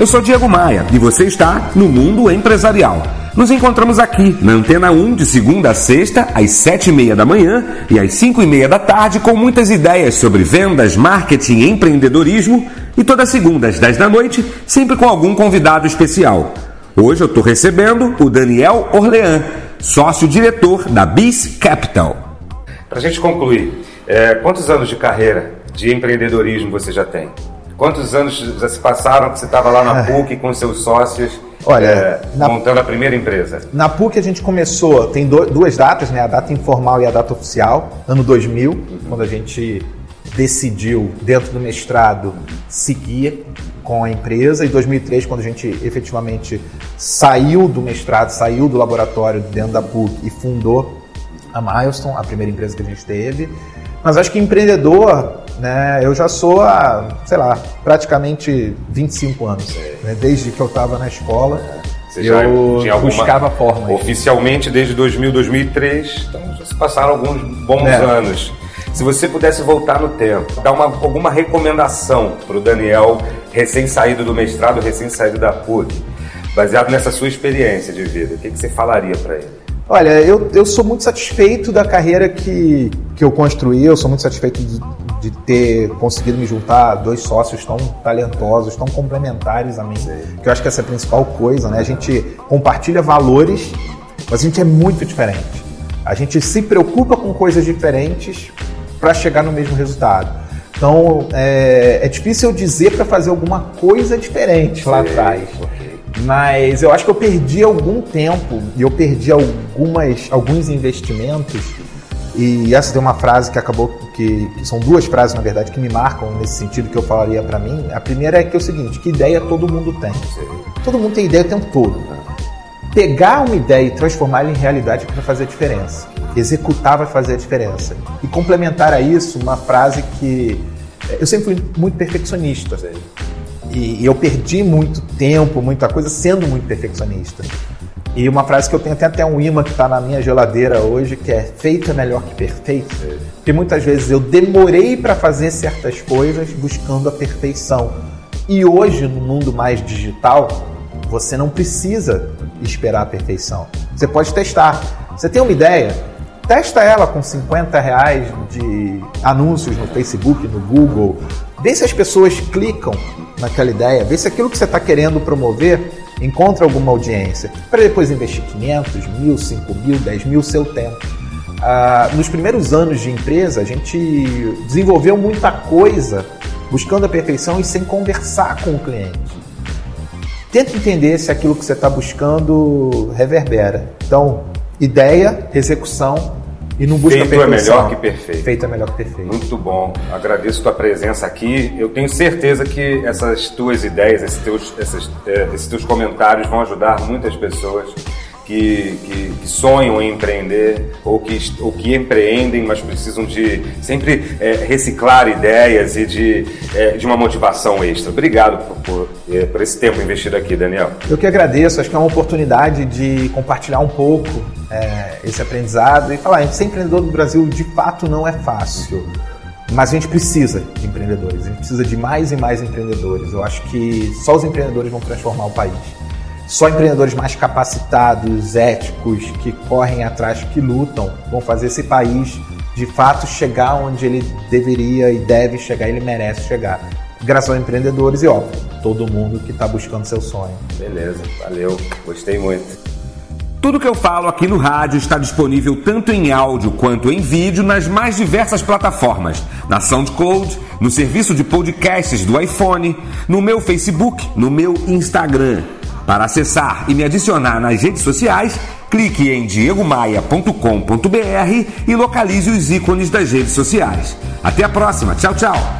Eu sou Diego Maia e você está no Mundo Empresarial. Nos encontramos aqui na Antena 1 de segunda a sexta, às sete e meia da manhã e às cinco e meia da tarde, com muitas ideias sobre vendas, marketing empreendedorismo. E toda segunda às dez da noite, sempre com algum convidado especial. Hoje eu estou recebendo o Daniel Orlean, sócio-diretor da Bis Capital. Para a gente concluir, é, quantos anos de carreira de empreendedorismo você já tem? Quantos anos já se passaram que você estava lá na PUC com seus sócios Olha, é, na, montando a primeira empresa? Na PUC a gente começou, tem do, duas datas, né? a data informal e a data oficial, ano 2000, uhum. quando a gente decidiu, dentro do mestrado, seguir com a empresa, e 2003, quando a gente efetivamente saiu do mestrado, saiu do laboratório dentro da PUC e fundou a Milestone, a primeira empresa que a gente teve. Mas acho que empreendedor, né, eu já sou há, sei lá, praticamente 25 anos. Né, desde que eu estava na escola, Você eu já buscava forma. Oficialmente desde 2000, 2003, então já se passaram alguns bons é. anos. Se você pudesse voltar no tempo, dar uma, alguma recomendação para o Daniel, recém-saído do mestrado, recém-saído da PUC, baseado nessa sua experiência de vida, o que, que você falaria para ele? Olha, eu, eu sou muito satisfeito da carreira que, que eu construí, eu sou muito satisfeito de, de ter conseguido me juntar a dois sócios tão talentosos, tão complementares a mim, que eu acho que essa é a principal coisa, né? A gente compartilha valores, mas a gente é muito diferente. A gente se preocupa com coisas diferentes para chegar no mesmo resultado. Então, é, é difícil eu dizer para fazer alguma coisa diferente lá atrás. Mas eu acho que eu perdi algum tempo e eu perdi algumas, alguns investimentos. E essa tem uma frase que acabou que, que, são duas frases na verdade que me marcam nesse sentido que eu falaria para mim. A primeira é que é o seguinte: que ideia todo mundo tem? Todo mundo tem ideia o tempo todo. Pegar uma ideia e transformá-la em realidade para fazer a diferença. Executar vai fazer a diferença. E complementar a isso uma frase que eu sempre fui muito perfeccionista. E, eu perdi muito tempo, muita coisa, sendo muito perfeccionista. E uma frase que eu tenho até, até um imã que está na minha geladeira hoje, que é feito é melhor que perfeito. Porque muitas vezes eu demorei para fazer certas coisas buscando a perfeição. E hoje, no mundo mais digital, você não precisa esperar a perfeição. Você pode testar. Você tem uma ideia? Testa ela com 50 reais de anúncios no Facebook, no Google. Vê se as pessoas clicam naquela ideia, vê se aquilo que você está querendo promover encontra alguma audiência, para depois investir 500, mil, 5 mil, 10 mil, seu tempo. Ah, nos primeiros anos de empresa, a gente desenvolveu muita coisa buscando a perfeição e sem conversar com o cliente. Tenta entender se aquilo que você está buscando reverbera. Então, ideia, execução e não busca Feito perfeição. é melhor que perfeito. Feito é melhor que perfeito. Muito bom. Agradeço tua presença aqui. Eu tenho certeza que essas tuas ideias, esses teus, esses, é, esses teus comentários vão ajudar muitas pessoas que, que, que, sonham em empreender ou que, ou que empreendem, mas precisam de sempre é, reciclar ideias e de, é, de uma motivação extra. Obrigado por, por, é, por, esse tempo investido aqui, Daniel. Eu que agradeço, acho que é uma oportunidade de compartilhar um pouco é, esse aprendizado e falar, ser empreendedor no Brasil de fato não é fácil. Mas a gente precisa de empreendedores, a gente precisa de mais e mais empreendedores. Eu acho que só os empreendedores vão transformar o país. Só empreendedores mais capacitados, éticos, que correm atrás, que lutam, vão fazer esse país de fato chegar onde ele deveria e deve chegar, ele merece chegar. Graças aos empreendedores e, óbvio, todo mundo que está buscando seu sonho. Beleza, valeu, gostei muito. Tudo que eu falo aqui no rádio está disponível tanto em áudio quanto em vídeo nas mais diversas plataformas, na SoundCloud, no serviço de podcasts do iPhone, no meu Facebook, no meu Instagram. Para acessar e me adicionar nas redes sociais, clique em diegomaia.com.br e localize os ícones das redes sociais. Até a próxima. Tchau, tchau.